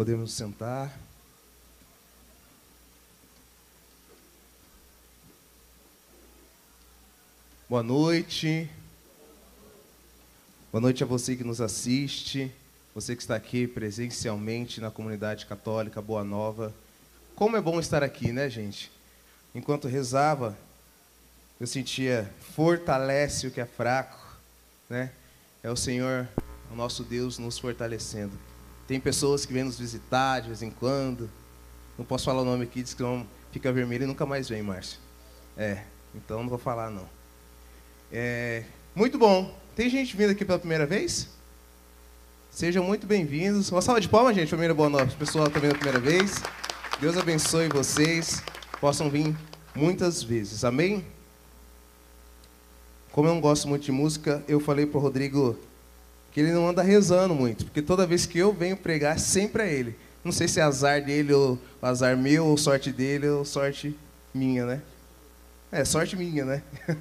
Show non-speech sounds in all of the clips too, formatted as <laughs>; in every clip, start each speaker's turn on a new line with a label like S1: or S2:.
S1: Podemos sentar. Boa noite. Boa noite a você que nos assiste, você que está aqui presencialmente na comunidade católica Boa Nova. Como é bom estar aqui, né, gente? Enquanto rezava, eu sentia fortalece o que é fraco, né? É o Senhor, o nosso Deus, nos fortalecendo. Tem pessoas que vêm nos visitar de vez em quando. Não posso falar o nome aqui, diz que fica vermelho e nunca mais vem, Márcio. É, então não vou falar não. É, muito bom. Tem gente vindo aqui pela primeira vez? Sejam muito bem-vindos. Uma salva de palmas, gente, família Boa Nova. O pessoal está vindo a primeira vez. Deus abençoe vocês. Possam vir muitas vezes. Amém? Como eu não gosto muito de música, eu falei para o Rodrigo que ele não anda rezando muito, porque toda vez que eu venho pregar, sempre é ele. Não sei se é azar dele, ou azar meu, ou sorte dele, ou sorte minha, né? É, sorte minha, né? <laughs>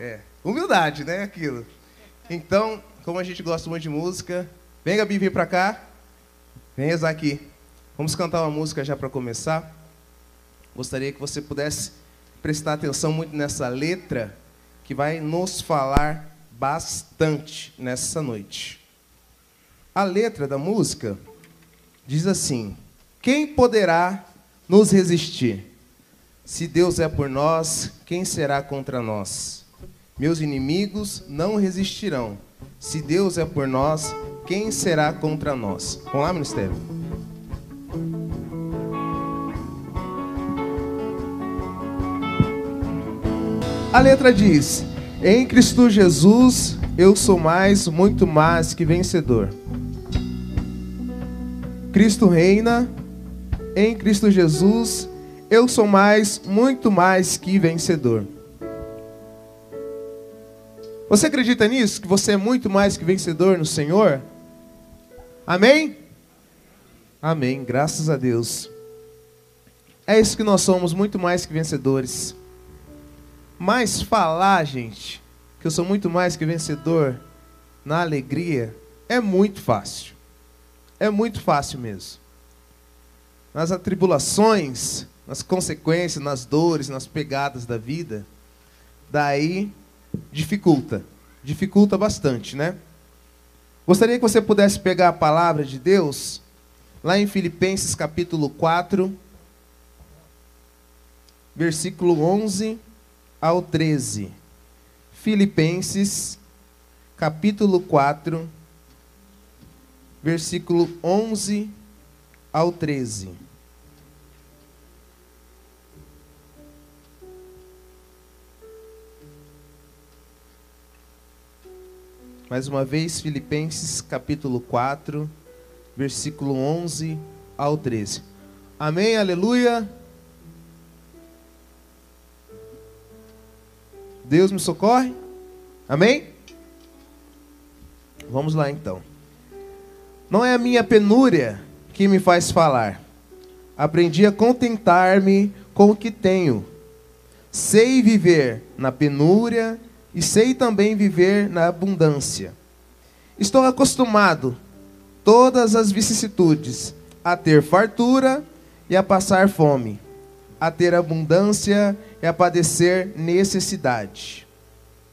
S1: É, humildade, né? Aquilo. Então, como a gente gosta muito de música, vem Gabi, vem para cá. Vem rezar aqui. Vamos cantar uma música já para começar. Gostaria que você pudesse prestar atenção muito nessa letra que vai nos falar bastante nessa noite. A letra da música diz assim: Quem poderá nos resistir? Se Deus é por nós, quem será contra nós? Meus inimigos não resistirão. Se Deus é por nós, quem será contra nós? Vamos lá, ministério. A letra diz: em Cristo Jesus, eu sou mais, muito mais que vencedor. Cristo reina. Em Cristo Jesus, eu sou mais, muito mais que vencedor. Você acredita nisso? Que você é muito mais que vencedor no Senhor? Amém? Amém. Graças a Deus. É isso que nós somos, muito mais que vencedores. Mas falar, gente, que eu sou muito mais que vencedor na alegria, é muito fácil. É muito fácil mesmo. Nas atribulações, nas consequências, nas dores, nas pegadas da vida, daí dificulta. Dificulta bastante, né? Gostaria que você pudesse pegar a palavra de Deus lá em Filipenses capítulo 4, versículo 11 ao 13. Filipenses, capítulo 4, versículo 11 ao 13. Mais uma vez, Filipenses capítulo 4, versículo 11 ao 13. Amém, aleluia. Deus me socorre? Amém? Vamos lá então. Não é a minha penúria que me faz falar. Aprendi a contentar-me com o que tenho. Sei viver na penúria e sei também viver na abundância. Estou acostumado todas as vicissitudes a ter fartura e a passar fome, a ter abundância e a padecer necessidade.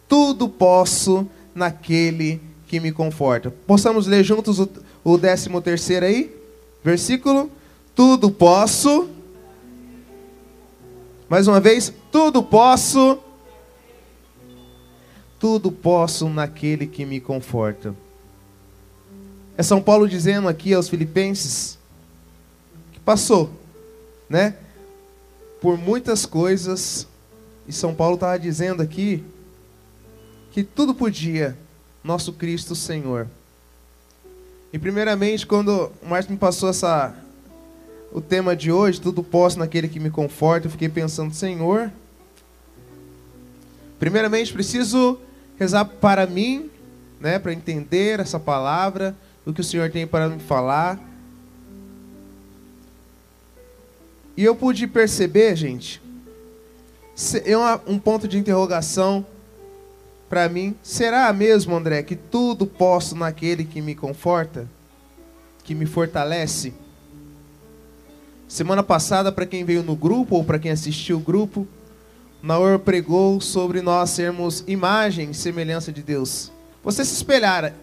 S1: Tudo posso naquele que me conforta. Possamos ler juntos o, o décimo terceiro aí? Versículo. Tudo posso. Mais uma vez. Tudo posso. Tudo posso naquele que me conforta. É São Paulo dizendo aqui aos filipenses que passou, né? Por muitas coisas, e São Paulo estava dizendo aqui que tudo podia nosso Cristo Senhor. E primeiramente, quando o Márcio me passou essa o tema de hoje, tudo posso naquele que me conforta, eu fiquei pensando, Senhor, primeiramente preciso rezar para mim, né, para entender essa palavra, o que o Senhor tem para me falar E eu pude perceber, gente, é um ponto de interrogação para mim. Será mesmo, André, que tudo posso naquele que me conforta, que me fortalece? Semana passada, para quem veio no grupo ou para quem assistiu o grupo, Naor pregou sobre nós sermos imagem e semelhança de Deus. Você se espelhar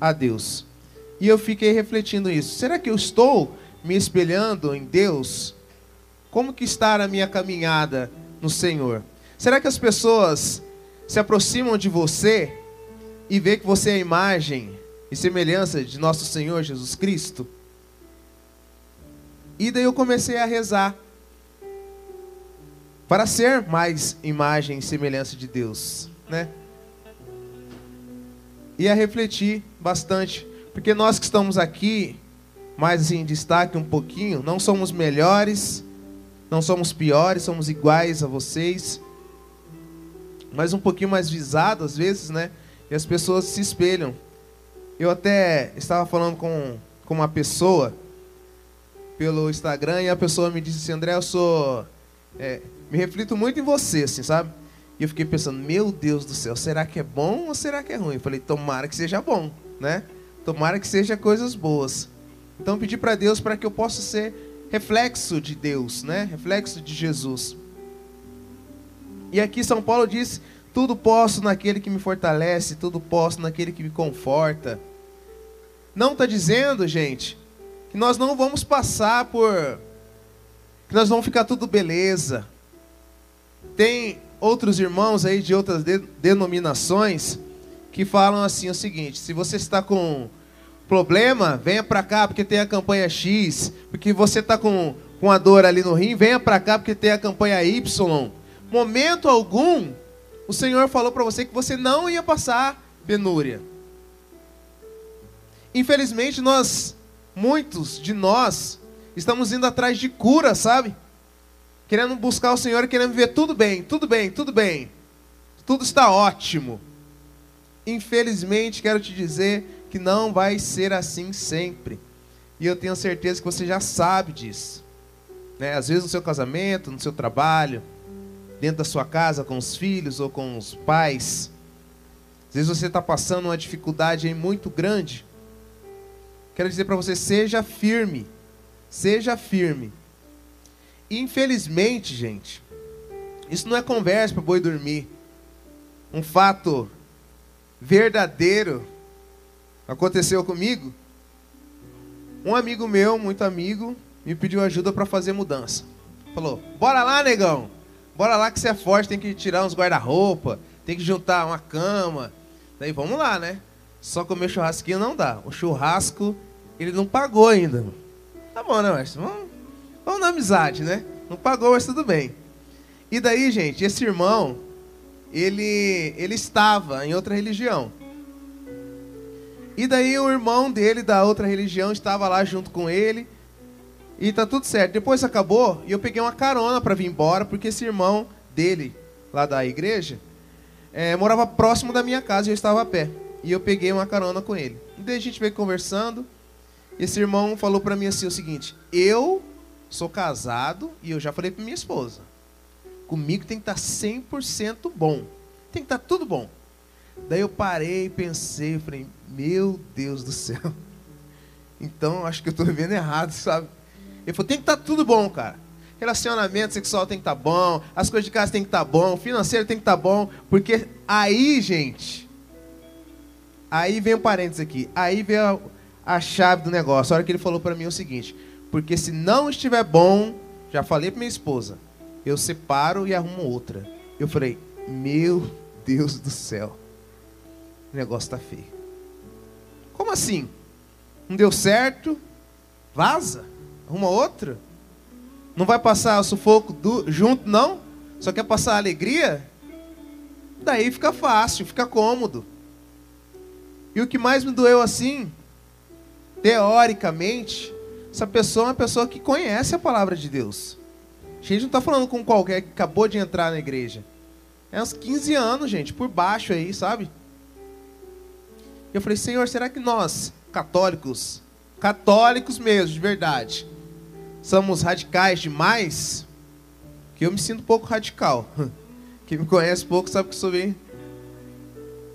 S1: a Deus. E eu fiquei refletindo isso. Será que eu estou me espelhando em Deus? Como que está a minha caminhada no Senhor? Será que as pessoas se aproximam de você e vê que você é a imagem e semelhança de nosso Senhor Jesus Cristo? E daí eu comecei a rezar para ser mais imagem e semelhança de Deus, né? E a refletir bastante, porque nós que estamos aqui, mais em destaque um pouquinho, não somos melhores, não somos piores, somos iguais a vocês, mas um pouquinho mais visado às vezes, né? E as pessoas se espelham. Eu até estava falando com, com uma pessoa pelo Instagram e a pessoa me disse assim, André, eu sou. É, me reflito muito em você, assim, sabe? E eu fiquei pensando, meu Deus do céu, será que é bom ou será que é ruim? Eu falei, tomara que seja bom, né? Tomara que seja coisas boas. Então pedi para Deus para que eu possa ser reflexo de Deus, né? Reflexo de Jesus. E aqui São Paulo diz: tudo posso naquele que me fortalece, tudo posso naquele que me conforta. Não está dizendo, gente, que nós não vamos passar por. que nós vamos ficar tudo beleza. Tem outros irmãos aí de outras de, denominações que falam assim o seguinte: se você está com problema, venha para cá porque tem a campanha X, porque você está com, com a dor ali no rim, venha para cá porque tem a campanha Y. Momento algum, o Senhor falou para você que você não ia passar penúria. Infelizmente, nós muitos de nós estamos indo atrás de cura, sabe? Querendo buscar o Senhor querendo viver tudo bem, tudo bem, tudo bem. Tudo está ótimo. Infelizmente, quero te dizer que não vai ser assim sempre. E eu tenho certeza que você já sabe disso. Né? Às vezes no seu casamento, no seu trabalho, dentro da sua casa, com os filhos ou com os pais. Às vezes você está passando uma dificuldade muito grande. Quero dizer para você, seja firme. Seja firme. Infelizmente, gente, isso não é conversa para boi dormir. Um fato verdadeiro aconteceu comigo. Um amigo meu, muito amigo, me pediu ajuda para fazer mudança. Falou: "Bora lá, negão. Bora lá que você é forte, tem que tirar uns guarda-roupa, tem que juntar uma cama". Daí vamos lá, né? Só comer churrasquinho não dá. O churrasco, ele não pagou ainda. Tá bom, né, mestre? Vamos, vamos na amizade, né? Não pagou, mas tudo bem. E daí, gente, esse irmão, ele, ele estava em outra religião. E daí o irmão dele da outra religião estava lá junto com ele. E tá tudo certo. Depois acabou e eu peguei uma carona para vir embora, porque esse irmão dele, lá da igreja, é, morava próximo da minha casa e eu estava a pé. E eu peguei uma carona com ele. E daí a gente veio conversando. Esse irmão falou para mim assim o seguinte: Eu sou casado e eu já falei para minha esposa. Comigo tem que estar tá 100% bom. Tem que estar tá tudo bom. Daí eu parei, pensei, falei: Meu Deus do céu. <laughs> Então acho que eu estou vivendo errado, sabe? Ele falou: Tem que estar tá tudo bom, cara. Relacionamento sexual tem que estar bom, as coisas de casa tem que estar bom, financeiro tem que estar bom, porque aí, gente, Aí vem um parênteses aqui. Aí vem a, a chave do negócio. A hora que ele falou para mim é o seguinte: porque se não estiver bom, já falei para minha esposa, eu separo e arrumo outra. Eu falei: meu Deus do céu, o negócio tá feio. Como assim? Não deu certo? Vaza? Arruma outra? Não vai passar o sufoco do, junto, não? Só quer passar a alegria? Daí fica fácil, fica cômodo. E o que mais me doeu assim, teoricamente, essa pessoa é uma pessoa que conhece a palavra de Deus. A gente não está falando com qualquer que acabou de entrar na igreja. É uns 15 anos, gente, por baixo aí, sabe? Eu falei, Senhor, será que nós, católicos, católicos mesmo, de verdade, somos radicais demais? Que eu me sinto um pouco radical. <laughs> Quem me conhece pouco sabe que sou bem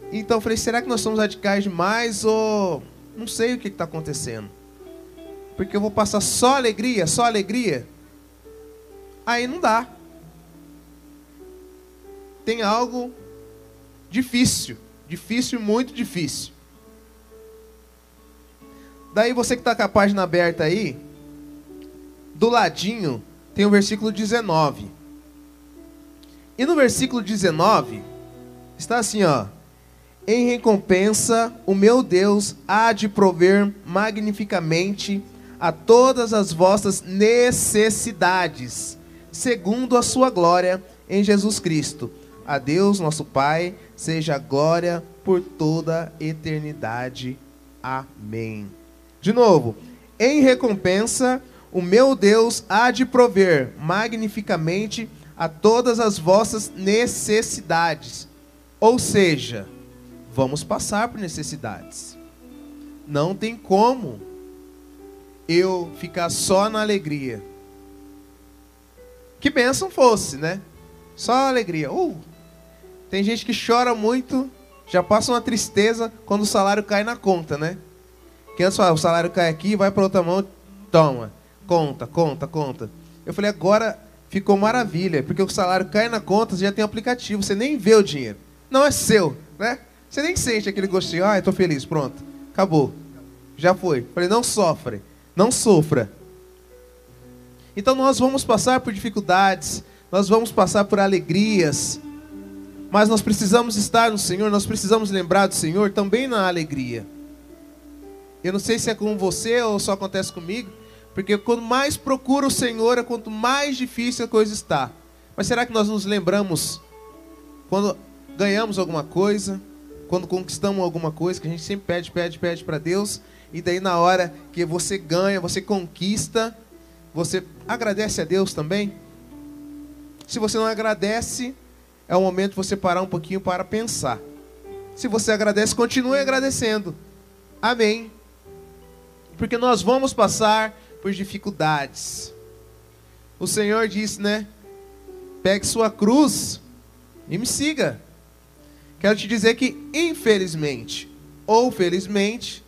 S1: então eu falei, será que nós somos radicais demais ou não sei o que está acontecendo? porque eu vou passar só alegria, só alegria. Aí não dá. Tem algo difícil, difícil, muito difícil. Daí você que está com a página aberta aí, do ladinho tem o versículo 19. E no versículo 19 está assim, ó: Em recompensa, o meu Deus há de prover magnificamente a todas as vossas necessidades, segundo a sua glória em Jesus Cristo. A Deus, nosso Pai, seja glória por toda a eternidade. Amém. De novo, em recompensa, o meu Deus há de prover magnificamente a todas as vossas necessidades. Ou seja, vamos passar por necessidades. Não tem como eu ficar só na alegria. Que bênção fosse, né? Só alegria. Uh, tem gente que chora muito, já passa uma tristeza quando o salário cai na conta, né? Que antes fala, o salário cai aqui, vai para outra mão, toma. Conta, conta, conta. Eu falei, agora ficou maravilha, porque o salário cai na conta, você já tem aplicativo, você nem vê o dinheiro. Não é seu, né? Você nem sente aquele gostinho, ah, estou feliz, pronto, acabou. Já foi. Falei, não sofre, não sofra. Então nós vamos passar por dificuldades, nós vamos passar por alegrias, mas nós precisamos estar no Senhor, nós precisamos lembrar do Senhor também na alegria. Eu não sei se é com você ou só acontece comigo, porque quanto mais procura o Senhor, é quanto mais difícil a coisa está. Mas será que nós nos lembramos quando ganhamos alguma coisa, quando conquistamos alguma coisa, que a gente sempre pede, pede, pede para Deus, e daí na hora que você ganha, você conquista, você agradece a Deus também? Se você não agradece, é o momento de você parar um pouquinho para pensar. Se você agradece, continue agradecendo. Amém porque nós vamos passar por dificuldades. O Senhor disse, né? Pegue sua cruz e me siga. Quero te dizer que, infelizmente ou felizmente,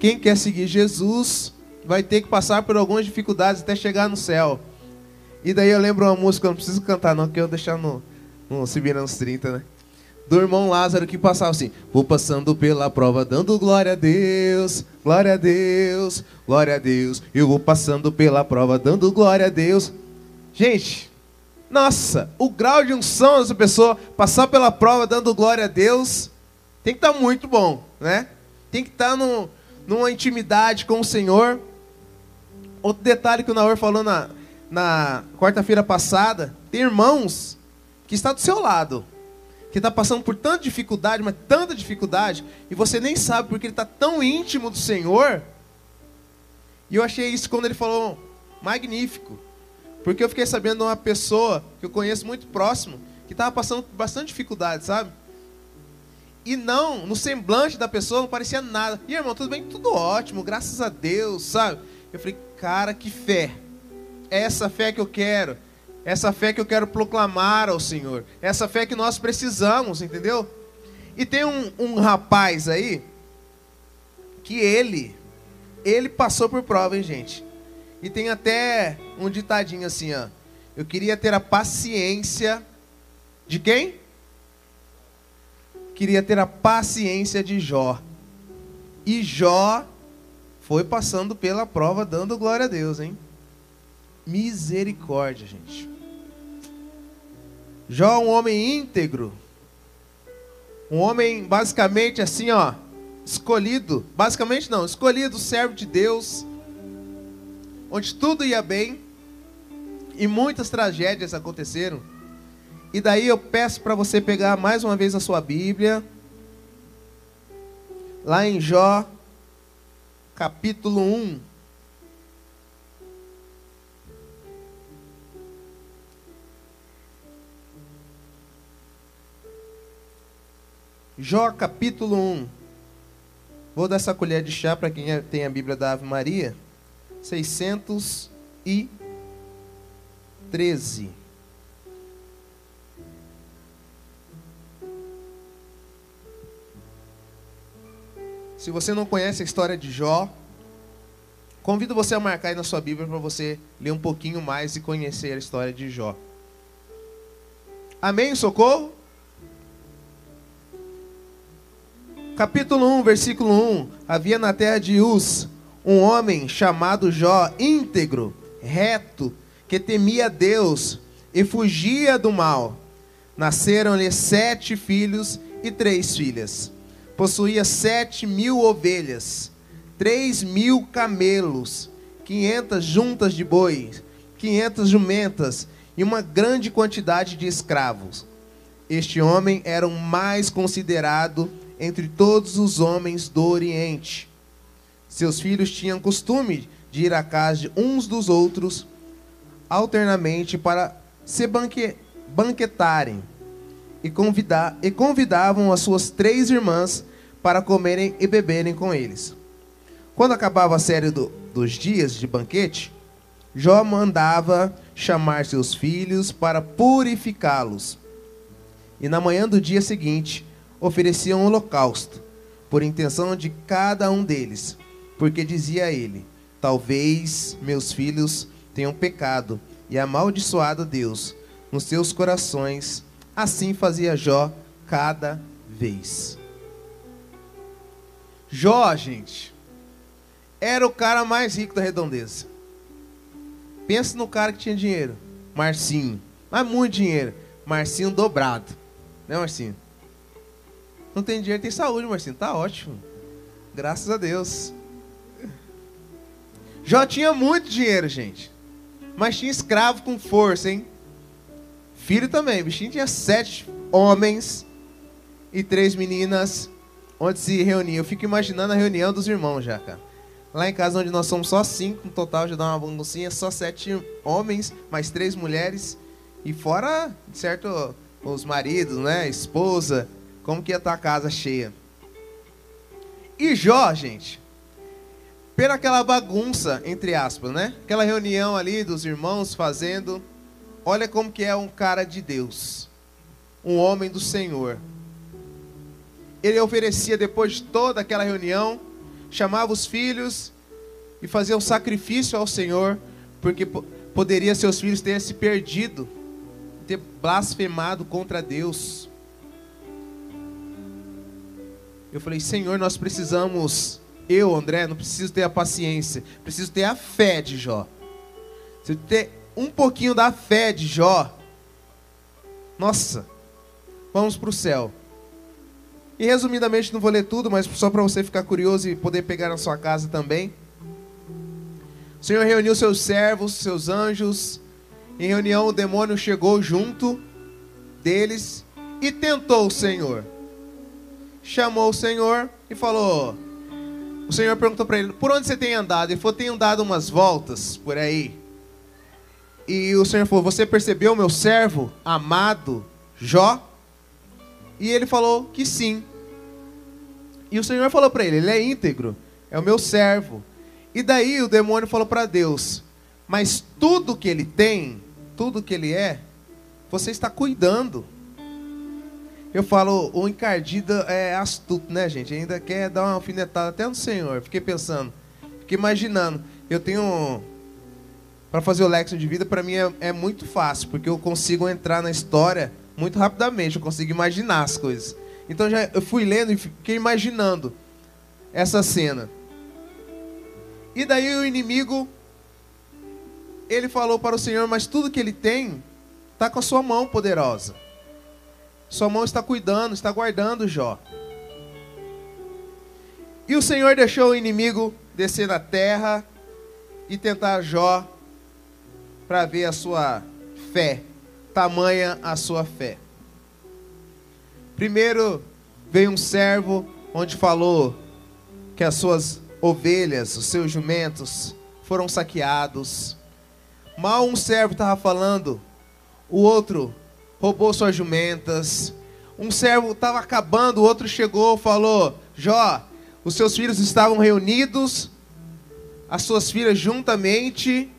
S1: quem quer seguir Jesus vai ter que passar por algumas dificuldades até chegar no céu. E daí eu lembro uma música, não preciso cantar não, que eu vou deixar no, no Se nos 30, né? Do irmão Lázaro que passava assim: Vou passando pela prova, dando glória a Deus, glória a Deus, glória a Deus. Eu vou passando pela prova, dando glória a Deus. Gente, nossa, o grau de unção dessa pessoa passar pela prova dando glória a Deus tem que estar tá muito bom, né? Tem que estar tá no, numa intimidade com o Senhor. Outro detalhe que o Naor falou na, na quarta-feira passada: tem irmãos que está do seu lado que está passando por tanta dificuldade, mas tanta dificuldade, e você nem sabe porque ele está tão íntimo do Senhor. E eu achei isso quando ele falou magnífico, porque eu fiquei sabendo de uma pessoa que eu conheço muito próximo, que estava passando por bastante dificuldade, sabe? E não, no semblante da pessoa não parecia nada. E irmão, tudo bem? Tudo ótimo, graças a Deus, sabe? Eu falei, cara, que fé. É essa fé que eu quero. Essa fé que eu quero proclamar ao Senhor. Essa fé que nós precisamos, entendeu? E tem um, um rapaz aí que ele, ele passou por prova, hein, gente? E tem até um ditadinho assim, ó. Eu queria ter a paciência de quem? Queria ter a paciência de Jó. E Jó foi passando pela prova, dando glória a Deus, hein? Misericórdia, gente. Jó, um homem íntegro, um homem basicamente assim, ó, escolhido, basicamente não, escolhido, servo de Deus, onde tudo ia bem e muitas tragédias aconteceram. E daí eu peço para você pegar mais uma vez a sua Bíblia, lá em Jó, capítulo 1. Jó capítulo 1. Vou dar essa colher de chá para quem é- tem a Bíblia da Ave Maria. 613. Se você não conhece a história de Jó, Convido você a marcar aí na sua Bíblia para você ler um pouquinho mais e conhecer a história de Jó. Amém? Socorro? Capítulo 1, versículo 1. Havia na terra de Uz um homem chamado Jó, íntegro, reto, que temia Deus e fugia do mal. Nasceram-lhe sete filhos e três filhas. Possuía sete mil ovelhas três mil camelos, quinhentas juntas de bois, quinhentas jumentas e uma grande quantidade de escravos. Este homem era o mais considerado entre todos os homens do Oriente. Seus filhos tinham costume de ir à casa de uns dos outros alternamente para se banque, banquetarem e, convidar, e convidavam as suas três irmãs para comerem e beberem com eles. Quando acabava a série do, dos dias de banquete, Jó mandava chamar seus filhos para purificá-los. E na manhã do dia seguinte, ofereciam holocausto, por intenção de cada um deles, porque dizia ele: Talvez meus filhos tenham pecado e amaldiçoado Deus nos seus corações. Assim fazia Jó cada vez. Jó, gente, era o cara mais rico da redondeza. Pensa no cara que tinha dinheiro. Marcinho. Mas muito dinheiro. Marcinho dobrado. Né, Marcinho? Não tem dinheiro, tem saúde, Marcinho. Tá ótimo. Graças a Deus. Jó tinha muito dinheiro, gente. Mas tinha escravo com força, hein? Filho também. Bichinho tinha sete homens e três meninas onde se reuniam. Eu fico imaginando a reunião dos irmãos já, cara. Lá em casa, onde nós somos só cinco, no total já dá uma baguncinha, só sete homens, mais três mulheres. E fora, certo, os maridos, né? Esposa. Como que ia estar a casa cheia. E Jó, gente, pela aquela bagunça, entre aspas, né? Aquela reunião ali dos irmãos fazendo. Olha como que é um cara de Deus. Um homem do Senhor. Ele oferecia, depois de toda aquela reunião, chamava os filhos e fazia um sacrifício ao Senhor, porque poderia seus filhos terem se perdido, ter blasfemado contra Deus. Eu falei, Senhor, nós precisamos, eu, André, não preciso ter a paciência, preciso ter a fé de Jó. Se eu ter um pouquinho da fé de Jó, nossa, vamos para o céu. E resumidamente, não vou ler tudo, mas só para você ficar curioso e poder pegar na sua casa também. O Senhor reuniu seus servos, seus anjos. Em reunião, o demônio chegou junto deles e tentou o Senhor. Chamou o Senhor e falou: O Senhor perguntou para ele: Por onde você tem andado? Ele falou: Tenho dado umas voltas por aí. E o Senhor falou: Você percebeu meu servo amado Jó? E ele falou que sim. E o Senhor falou para ele: Ele é íntegro, é o meu servo. E daí o demônio falou para Deus: Mas tudo que ele tem, tudo que ele é, você está cuidando. Eu falo, o encardido é astuto, né, gente? Ainda quer dar uma alfinetada até no Senhor. Fiquei pensando, fiquei imaginando. Eu tenho. Para fazer o Lexo de vida, para mim é, é muito fácil, porque eu consigo entrar na história muito rapidamente, eu consigo imaginar as coisas. Então já eu fui lendo e fiquei imaginando essa cena. E daí o inimigo ele falou para o Senhor, mas tudo que ele tem está com a sua mão poderosa. Sua mão está cuidando, está guardando Jó. E o Senhor deixou o inimigo descer na terra e tentar Jó para ver a sua fé, tamanha a sua fé. Primeiro veio um servo onde falou que as suas ovelhas, os seus jumentos foram saqueados. Mal um servo estava falando, o outro roubou suas jumentas. Um servo estava acabando, o outro chegou, falou: Jó, os seus filhos estavam reunidos, as suas filhas juntamente,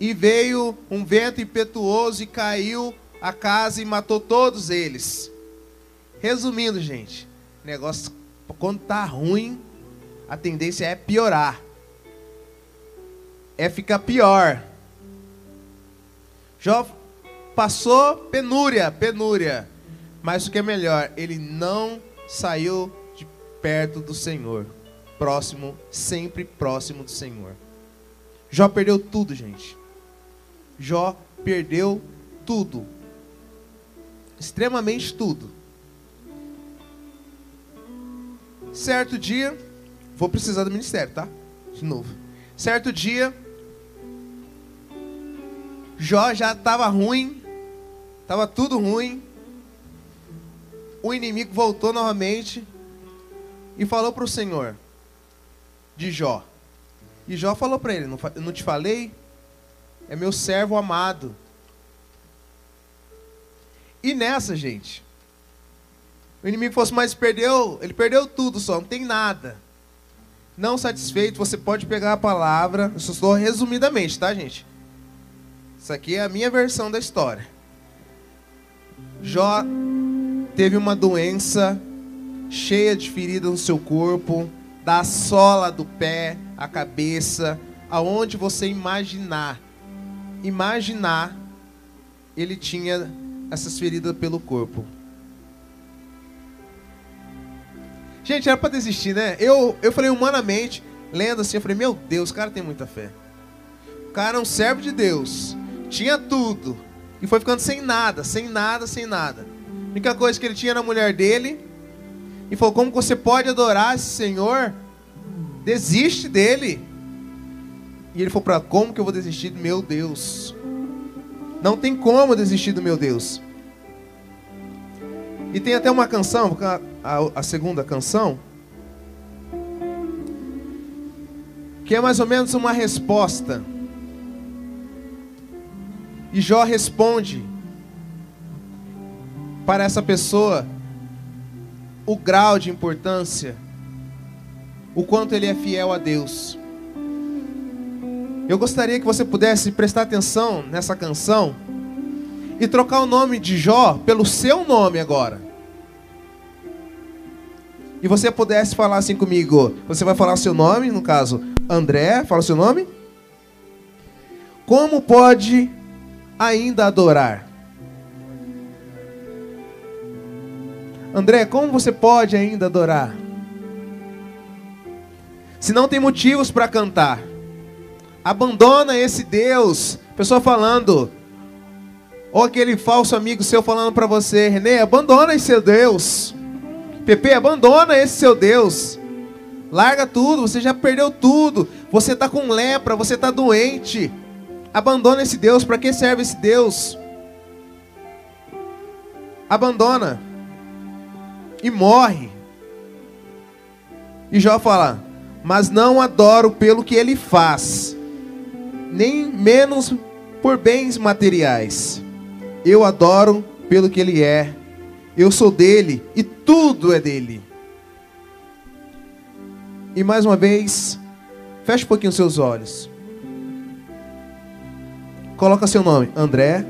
S1: e veio um vento impetuoso e caiu a casa e matou todos eles. Resumindo, gente, negócio quando tá ruim, a tendência é piorar. é ficar pior. Jó passou penúria, penúria. Mas o que é melhor, ele não saiu de perto do Senhor. Próximo, sempre próximo do Senhor. Jó perdeu tudo, gente. Jó perdeu tudo. Extremamente tudo. Certo dia, vou precisar do ministério, tá? De novo. Certo dia, Jó já estava ruim, estava tudo ruim. O inimigo voltou novamente e falou para o Senhor de Jó. E Jó falou para ele: não, te falei? É meu servo amado. E nessa, gente, o inimigo fosse, mas perdeu, ele perdeu tudo só, não tem nada. Não satisfeito, você pode pegar a palavra, eu estou resumidamente, tá, gente? Isso aqui é a minha versão da história. Jó teve uma doença cheia de feridas no seu corpo, da sola do pé à cabeça, aonde você imaginar. Imaginar, ele tinha essas feridas pelo corpo. Gente, era para desistir, né? Eu, eu falei humanamente, lendo assim, eu falei, meu Deus, o cara tem muita fé. O cara é um servo de Deus tinha tudo. E foi ficando sem nada, sem nada, sem nada. A única coisa que ele tinha era a mulher dele. E falou: Como você pode adorar esse Senhor? Desiste dele. E ele falou para como que eu vou desistir do meu Deus? Não tem como desistir do meu Deus. E tem até uma canção, a, a segunda canção, que é mais ou menos uma resposta e Jó responde para essa pessoa o grau de importância, o quanto ele é fiel a Deus. Eu gostaria que você pudesse prestar atenção nessa canção e trocar o nome de Jó pelo seu nome agora. E você pudesse falar assim comigo. Você vai falar o seu nome, no caso, André, fala o seu nome. Como pode ainda adorar? André, como você pode ainda adorar? Se não tem motivos para cantar, abandona esse Deus. Pessoa falando, ou aquele falso amigo seu falando para você, Renê, abandona esse seu Deus. Pepe, abandona esse seu Deus. Larga tudo, você já perdeu tudo. Você está com lepra, você está doente. Abandona esse Deus. Para que serve esse Deus? Abandona. E morre. E Jó fala: Mas não adoro pelo que ele faz, nem menos por bens materiais. Eu adoro pelo que ele é. Eu sou dele e tudo é dele. E mais uma vez, feche um pouquinho os seus olhos. Coloca seu nome, André.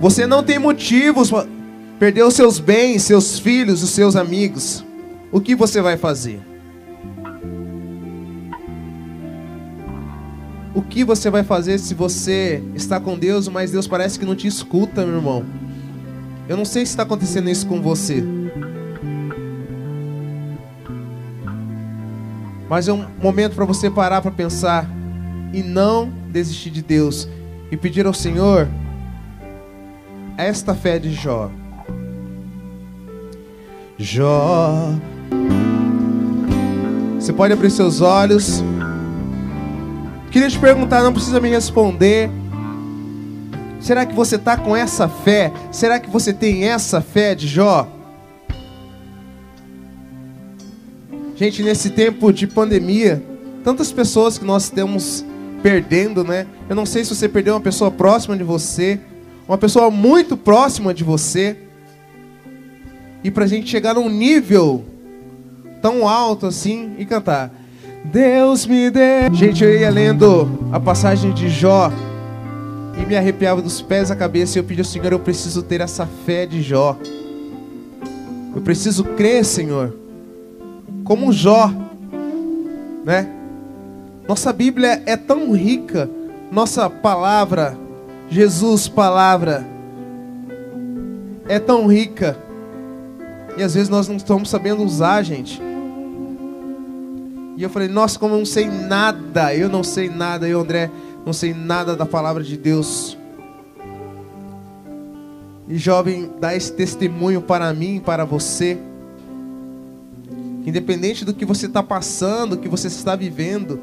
S1: Você não tem motivos para perder os seus bens, seus filhos, os seus amigos. O que você vai fazer? O que você vai fazer se você está com Deus, mas Deus parece que não te escuta, meu irmão? Eu não sei se está acontecendo isso com você. Mas é um momento para você parar para pensar e não desistir de Deus e pedir ao Senhor esta fé de Jó. Jó. Você pode abrir seus olhos. Queria te perguntar, não precisa me responder. Será que você está com essa fé? Será que você tem essa fé de Jó? Gente, nesse tempo de pandemia, tantas pessoas que nós temos perdendo, né? Eu não sei se você perdeu uma pessoa próxima de você, uma pessoa muito próxima de você. E para a gente chegar num nível tão alto assim e cantar. Deus me deu. Gente, eu ia lendo a passagem de Jó e me arrepiava dos pés à cabeça e eu pedi ao Senhor, eu preciso ter essa fé de Jó. Eu preciso crer, Senhor, como Jó, né? Nossa Bíblia é tão rica, nossa palavra, Jesus, palavra, é tão rica. E às vezes nós não estamos sabendo usar, gente. E eu falei, nossa, como eu não sei nada, eu não sei nada, eu, André, não sei nada da palavra de Deus. E jovem, dá esse testemunho para mim para você. Independente do que você está passando, do que você está vivendo,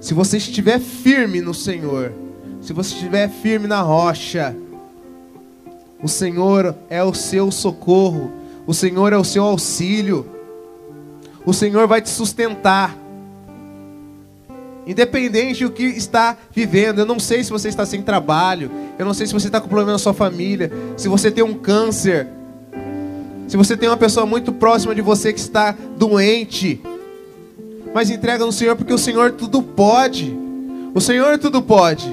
S1: se você estiver firme no Senhor, se você estiver firme na rocha, o Senhor é o seu socorro, o Senhor é o seu auxílio, o Senhor vai te sustentar. Independente do que está vivendo, eu não sei se você está sem trabalho, eu não sei se você está com problema na sua família, se você tem um câncer, se você tem uma pessoa muito próxima de você que está doente, mas entrega no Senhor porque o Senhor tudo pode. O Senhor tudo pode.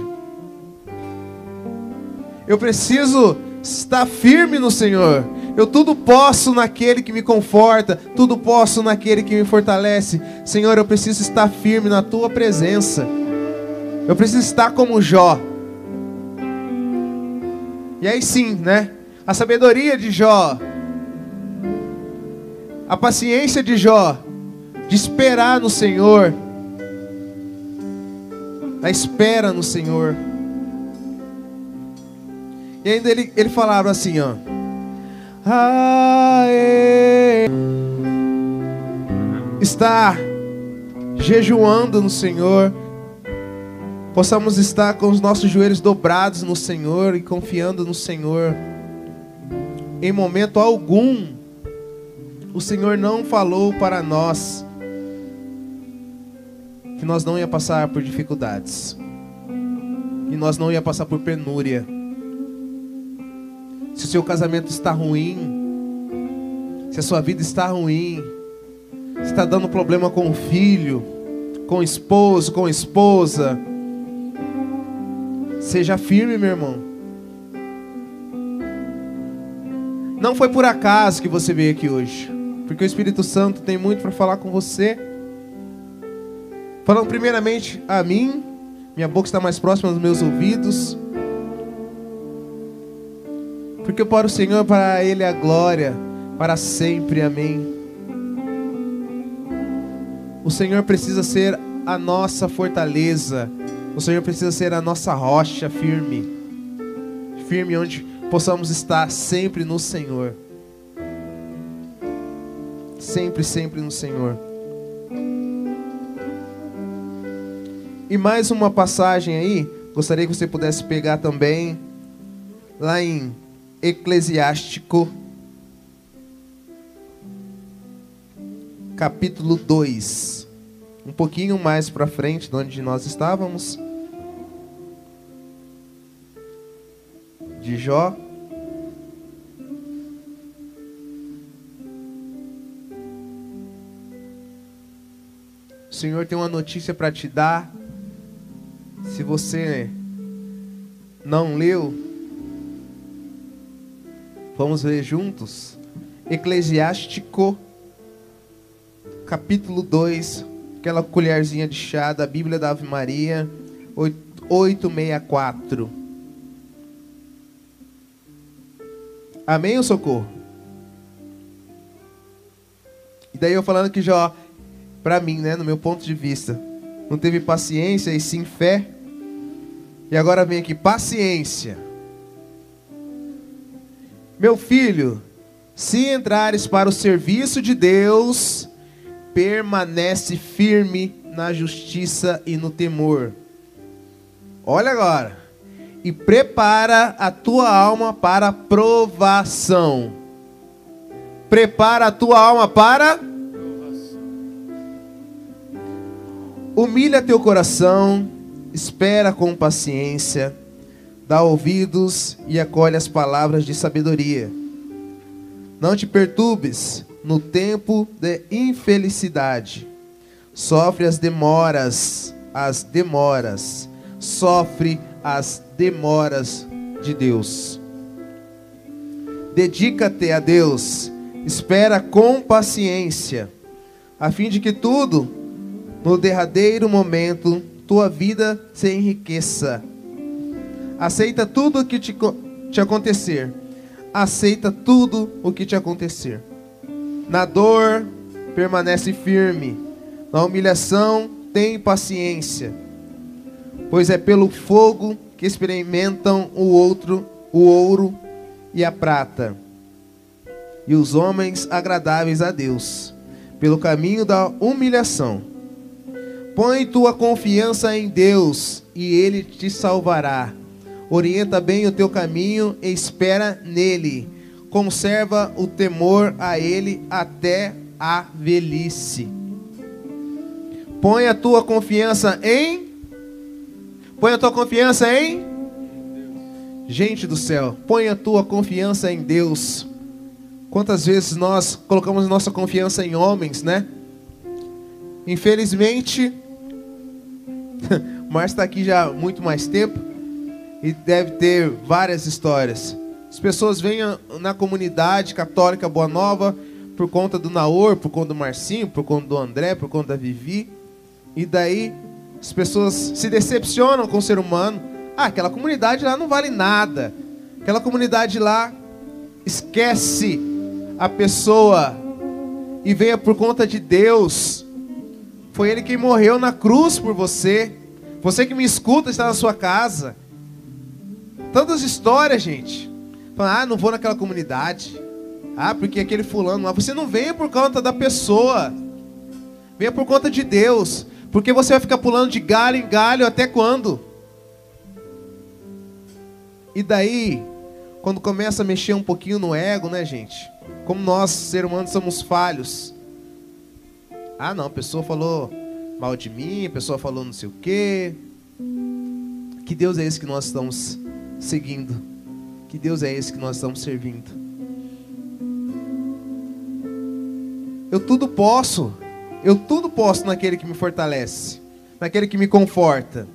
S1: Eu preciso estar firme no Senhor. Eu tudo posso naquele que me conforta, tudo posso naquele que me fortalece. Senhor, eu preciso estar firme na tua presença. Eu preciso estar como Jó. E aí sim, né? A sabedoria de Jó, a paciência de Jó, de esperar no Senhor, a espera no Senhor. E ainda ele, ele falava assim, ó. Aê. Jejuando no Senhor, possamos estar com os nossos joelhos dobrados no Senhor e confiando no Senhor. Em momento algum, o Senhor não falou para nós que nós não ia passar por dificuldades, que nós não ia passar por penúria se o seu casamento está ruim, se a sua vida está ruim, se está dando problema com o filho, com o esposo, com a esposa, seja firme, meu irmão. Não foi por acaso que você veio aqui hoje, porque o Espírito Santo tem muito para falar com você. Falando primeiramente a mim, minha boca está mais próxima dos meus ouvidos. Porque para o Senhor, para Ele a glória, para sempre. Amém. O Senhor precisa ser a nossa fortaleza. O Senhor precisa ser a nossa rocha firme. Firme onde possamos estar sempre no Senhor. Sempre, sempre no Senhor. E mais uma passagem aí, gostaria que você pudesse pegar também, lá em Eclesiástico, capítulo 2. Um pouquinho mais para frente de onde nós estávamos. De Jó. O Senhor tem uma notícia para te dar. Se você não leu, Vamos ler juntos? Eclesiástico, capítulo 2, aquela colherzinha de chá da Bíblia da Ave Maria, 864. Amém ou socorro? E daí eu falando que Jó, para mim, né, no meu ponto de vista, não teve paciência e sim fé. E agora vem aqui, paciência meu filho, se entrares para o serviço de Deus, permanece firme na justiça e no temor. Olha agora. E prepara a tua alma para provação. Prepara a tua alma para Humilha teu coração, espera com paciência dá ouvidos e acolhe as palavras de sabedoria. Não te perturbes no tempo de infelicidade. Sofre as demoras, as demoras. Sofre as demoras de Deus. Dedica-te a Deus, espera com paciência, a fim de que tudo no derradeiro momento, tua vida se enriqueça. Aceita tudo o que te, te acontecer. Aceita tudo o que te acontecer. Na dor, permanece firme. Na humilhação, tem paciência. Pois é pelo fogo que experimentam o outro, o ouro e a prata. E os homens agradáveis a Deus, pelo caminho da humilhação Põe tua confiança em Deus e Ele te salvará. Orienta bem o teu caminho e espera nele. Conserva o temor a Ele até a velhice. Põe a tua confiança em. Põe a tua confiança em. Gente do céu, põe a tua confiança em Deus. Quantas vezes nós colocamos nossa confiança em homens, né? Infelizmente, <laughs> Márcio está aqui já há muito mais tempo e deve ter várias histórias. As pessoas vêm na comunidade católica Boa Nova por conta do Naor, por conta do Marcinho, por conta do André, por conta da Vivi. E daí as pessoas se decepcionam com o ser humano. Ah, aquela comunidade lá não vale nada. Aquela comunidade lá esquece a pessoa e venha por conta de Deus foi Ele quem morreu na cruz por você. Você que me escuta está na sua casa. Tantas histórias, gente. ah, não vou naquela comunidade. Ah, porque aquele fulano lá. Você não venha por conta da pessoa. Venha por conta de Deus. Porque você vai ficar pulando de galho em galho até quando? E daí, quando começa a mexer um pouquinho no ego, né, gente? Como nós, seres humanos, somos falhos. Ah, não, a pessoa falou mal de mim, a pessoa falou não sei o quê. Que Deus é esse que nós estamos seguindo? Que Deus é esse que nós estamos servindo? Eu tudo posso. Eu tudo posso naquele que me fortalece, naquele que me conforta.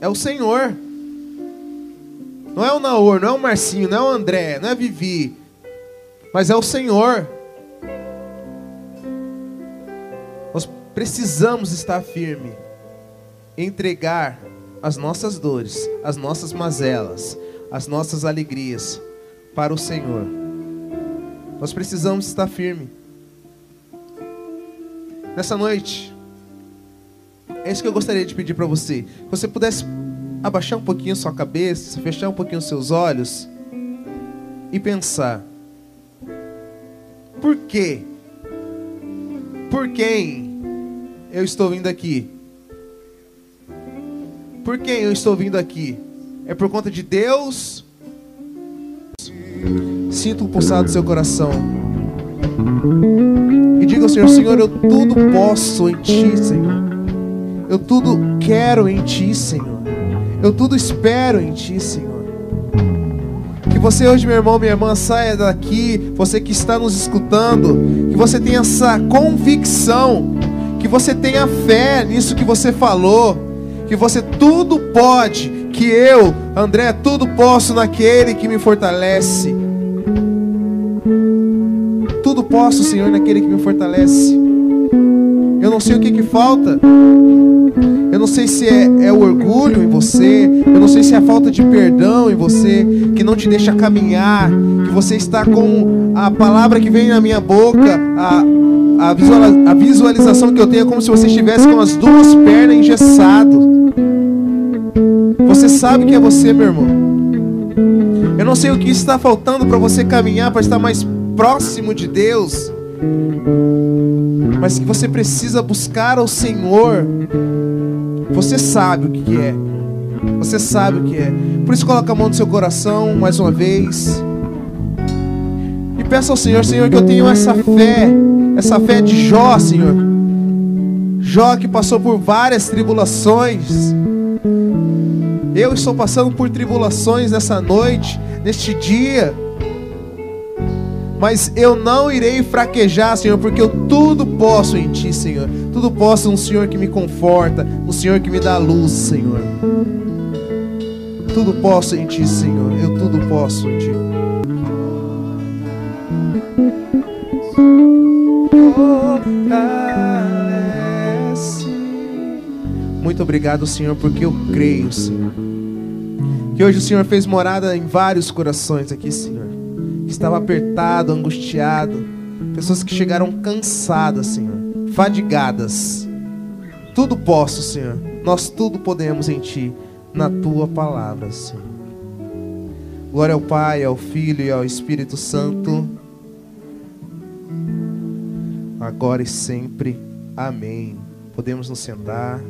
S1: É o Senhor. Não é o Naor, não é o Marcinho, não é o André, não é a Vivi. Mas é o Senhor. Precisamos estar firme, entregar as nossas dores, as nossas mazelas, as nossas alegrias para o Senhor. Nós precisamos estar firme. Nessa noite, é isso que eu gostaria de pedir para você. Que você pudesse abaixar um pouquinho sua cabeça, fechar um pouquinho seus olhos e pensar: por quê? Por quem eu estou vindo aqui? Por quem eu estou vindo aqui? É por conta de Deus? Sinta um pulsar do seu coração. E diga ao Senhor: Senhor, eu tudo posso em Ti, Senhor. Eu tudo quero em Ti, Senhor. Eu tudo espero em Ti, Senhor. Que você hoje, meu irmão, minha irmã, saia daqui, você que está nos escutando, que você tenha essa convicção que você tenha fé nisso que você falou, que você tudo pode, que eu, André, tudo posso naquele que me fortalece. Tudo posso, Senhor, naquele que me fortalece. Eu não sei o que, que falta. Eu não sei se é, é, o orgulho em você. Eu não sei se é a falta de perdão em você que não te deixa caminhar. Que você está com a palavra que vem na minha boca, a, a, visualização que eu tenho é como se você estivesse com as duas pernas engessado. Você sabe que é você, meu irmão. Eu não sei o que está faltando para você caminhar para estar mais próximo de Deus. Mas que você precisa buscar ao Senhor. Você sabe o que é. Você sabe o que é. Por isso coloca a mão no seu coração mais uma vez. E peça ao Senhor, Senhor, que eu tenha essa fé essa fé de Jó, Senhor. Jó que passou por várias tribulações. Eu estou passando por tribulações nessa noite, neste dia. Mas eu não irei fraquejar, Senhor, porque eu tudo posso em Ti, Senhor. Tudo posso no Senhor que me conforta, no Senhor que me dá luz, Senhor. Tudo posso em Ti, Senhor. Eu tudo posso em Ti. Oh, Muito obrigado, Senhor, porque eu creio, Senhor. Que hoje o Senhor fez morada em vários corações aqui, Senhor. Estava apertado, angustiado. Pessoas que chegaram cansadas, Senhor. Fadigadas. Tudo posso, Senhor. Nós tudo podemos em Ti, na Tua palavra, Senhor. Glória ao Pai, ao Filho e ao Espírito Santo. Agora e sempre. Amém. Podemos nos sentar.